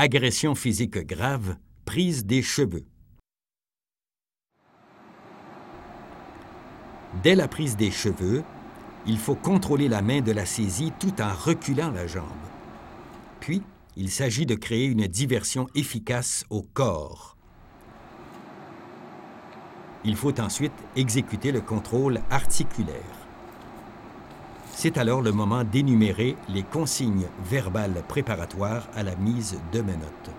agression physique grave, prise des cheveux. Dès la prise des cheveux, il faut contrôler la main de la saisie tout en reculant la jambe. Puis, il s'agit de créer une diversion efficace au corps. Il faut ensuite exécuter le contrôle articulaire. C'est alors le moment d'énumérer les consignes verbales préparatoires à la mise de menottes. notes.